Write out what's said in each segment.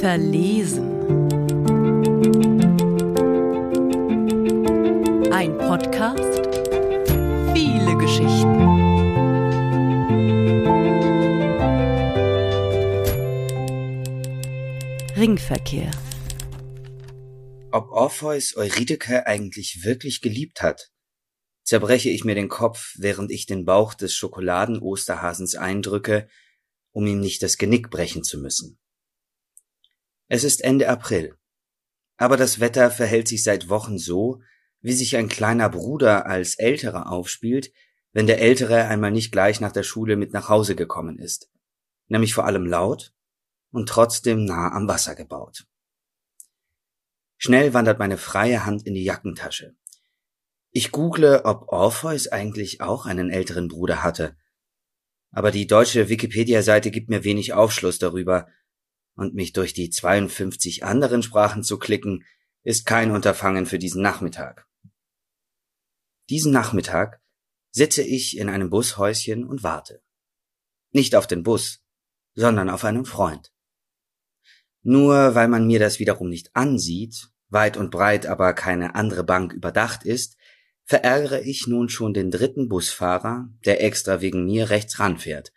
Verlesen. Ein Podcast. Viele Geschichten. Ringverkehr. Ob Orpheus Eurydike eigentlich wirklich geliebt hat, zerbreche ich mir den Kopf, während ich den Bauch des Schokoladen-Osterhasens eindrücke, um ihm nicht das Genick brechen zu müssen. Es ist Ende April, aber das Wetter verhält sich seit Wochen so, wie sich ein kleiner Bruder als Älterer aufspielt, wenn der Ältere einmal nicht gleich nach der Schule mit nach Hause gekommen ist, nämlich vor allem laut und trotzdem nah am Wasser gebaut. Schnell wandert meine freie Hand in die Jackentasche. Ich google, ob Orpheus eigentlich auch einen älteren Bruder hatte. Aber die deutsche Wikipedia-Seite gibt mir wenig Aufschluss darüber, und mich durch die 52 anderen Sprachen zu klicken, ist kein Unterfangen für diesen Nachmittag. Diesen Nachmittag sitze ich in einem Bushäuschen und warte. Nicht auf den Bus, sondern auf einen Freund. Nur weil man mir das wiederum nicht ansieht, weit und breit aber keine andere Bank überdacht ist, verärgere ich nun schon den dritten Busfahrer, der extra wegen mir rechts ranfährt.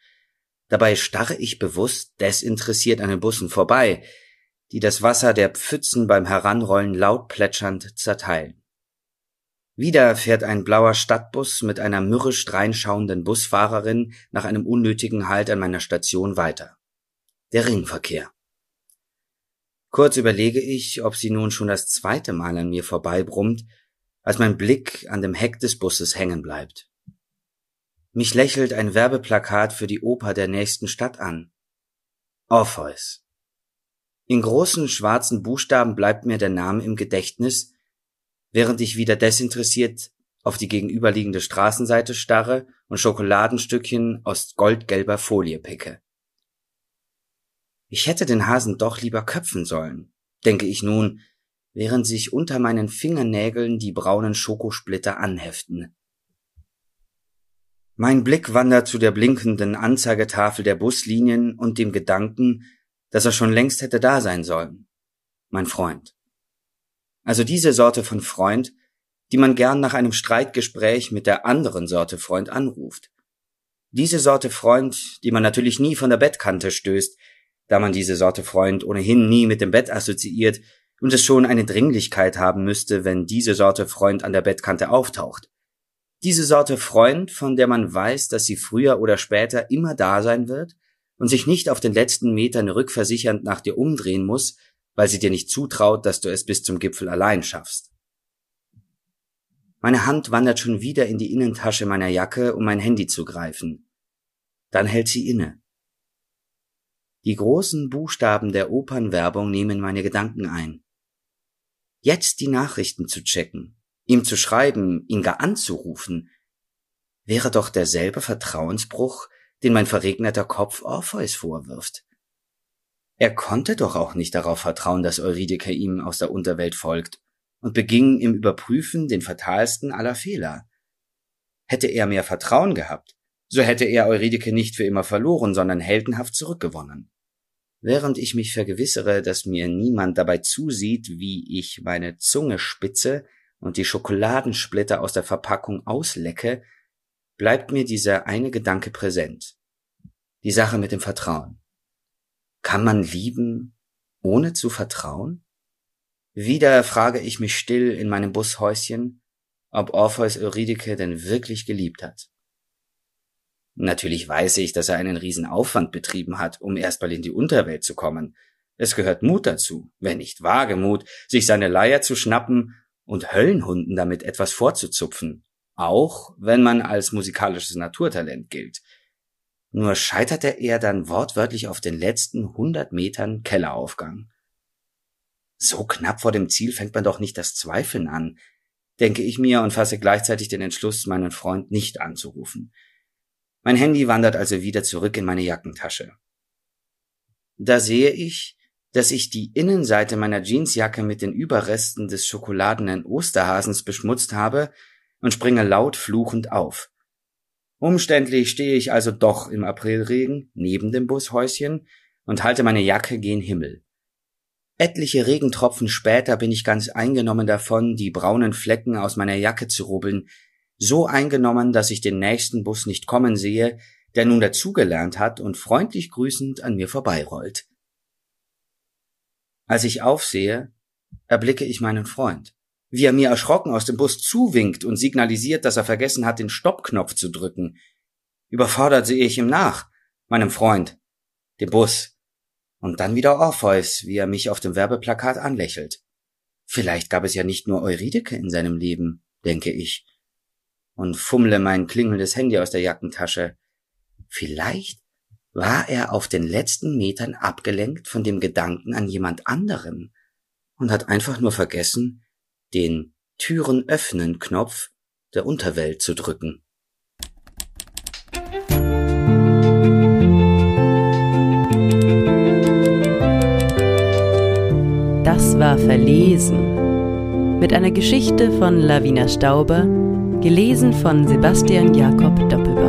Dabei starre ich bewusst desinteressiert an den Bussen vorbei, die das Wasser der Pfützen beim Heranrollen laut plätschernd zerteilen. Wieder fährt ein blauer Stadtbus mit einer mürrisch dreinschauenden Busfahrerin nach einem unnötigen Halt an meiner Station weiter. Der Ringverkehr. Kurz überlege ich, ob sie nun schon das zweite Mal an mir vorbeibrummt als mein Blick an dem Heck des Busses hängen bleibt. Mich lächelt ein Werbeplakat für die Oper der nächsten Stadt an. Orpheus. In großen schwarzen Buchstaben bleibt mir der Name im Gedächtnis, während ich wieder desinteressiert auf die gegenüberliegende Straßenseite starre und Schokoladenstückchen aus goldgelber Folie picke. Ich hätte den Hasen doch lieber köpfen sollen, denke ich nun, während sich unter meinen Fingernägeln die braunen Schokosplitter anheften. Mein Blick wandert zu der blinkenden Anzeigetafel der Buslinien und dem Gedanken, dass er schon längst hätte da sein sollen. Mein Freund. Also diese Sorte von Freund, die man gern nach einem Streitgespräch mit der anderen Sorte Freund anruft. Diese Sorte Freund, die man natürlich nie von der Bettkante stößt, da man diese Sorte Freund ohnehin nie mit dem Bett assoziiert und es schon eine Dringlichkeit haben müsste, wenn diese Sorte Freund an der Bettkante auftaucht. Diese Sorte Freund, von der man weiß, dass sie früher oder später immer da sein wird und sich nicht auf den letzten Metern rückversichernd nach dir umdrehen muss, weil sie dir nicht zutraut, dass du es bis zum Gipfel allein schaffst. Meine Hand wandert schon wieder in die Innentasche meiner Jacke, um mein Handy zu greifen. Dann hält sie inne. Die großen Buchstaben der Opernwerbung nehmen meine Gedanken ein jetzt die Nachrichten zu checken, ihm zu schreiben, ihn gar anzurufen, wäre doch derselbe Vertrauensbruch, den mein verregneter Kopf Orpheus vorwirft. Er konnte doch auch nicht darauf vertrauen, dass Eurydike ihm aus der Unterwelt folgt und beging im Überprüfen den fatalsten aller Fehler. Hätte er mehr Vertrauen gehabt, so hätte er Eurydike nicht für immer verloren, sondern heldenhaft zurückgewonnen. Während ich mich vergewissere, dass mir niemand dabei zusieht, wie ich meine Zunge spitze und die Schokoladensplitter aus der Verpackung auslecke, bleibt mir dieser eine Gedanke präsent. Die Sache mit dem Vertrauen. Kann man lieben, ohne zu vertrauen? Wieder frage ich mich still in meinem Bushäuschen, ob Orpheus Eurydike denn wirklich geliebt hat. Natürlich weiß ich, dass er einen riesen Aufwand betrieben hat, um erstmal in die Unterwelt zu kommen. Es gehört Mut dazu, wenn nicht Wagemut, sich seine Leier zu schnappen und Höllenhunden damit etwas vorzuzupfen, auch wenn man als musikalisches Naturtalent gilt. Nur scheiterte er dann wortwörtlich auf den letzten hundert Metern Kelleraufgang. So knapp vor dem Ziel fängt man doch nicht das Zweifeln an, denke ich mir und fasse gleichzeitig den Entschluss, meinen Freund nicht anzurufen. Mein Handy wandert also wieder zurück in meine Jackentasche. Da sehe ich, dass ich die Innenseite meiner Jeansjacke mit den Überresten des schokoladenen Osterhasens beschmutzt habe und springe laut fluchend auf. Umständlich stehe ich also doch im Aprilregen neben dem Bushäuschen und halte meine Jacke gen Himmel. Etliche Regentropfen später bin ich ganz eingenommen davon, die braunen Flecken aus meiner Jacke zu rubbeln, so eingenommen, dass ich den nächsten Bus nicht kommen sehe, der nun dazugelernt hat und freundlich grüßend an mir vorbeirollt. Als ich aufsehe, erblicke ich meinen Freund, wie er mir erschrocken aus dem Bus zuwinkt und signalisiert, dass er vergessen hat, den Stoppknopf zu drücken. Überfordert sehe ich ihm nach, meinem Freund, dem Bus, und dann wieder Orpheus, wie er mich auf dem Werbeplakat anlächelt. Vielleicht gab es ja nicht nur Euridike in seinem Leben, denke ich, und fummle mein klingelndes Handy aus der Jackentasche. Vielleicht war er auf den letzten Metern abgelenkt von dem Gedanken an jemand anderen und hat einfach nur vergessen, den Türen öffnen Knopf der Unterwelt zu drücken. Das war Verlesen. Mit einer Geschichte von Lavina Stauber, gelesen von Sebastian Jakob Doppelbauer.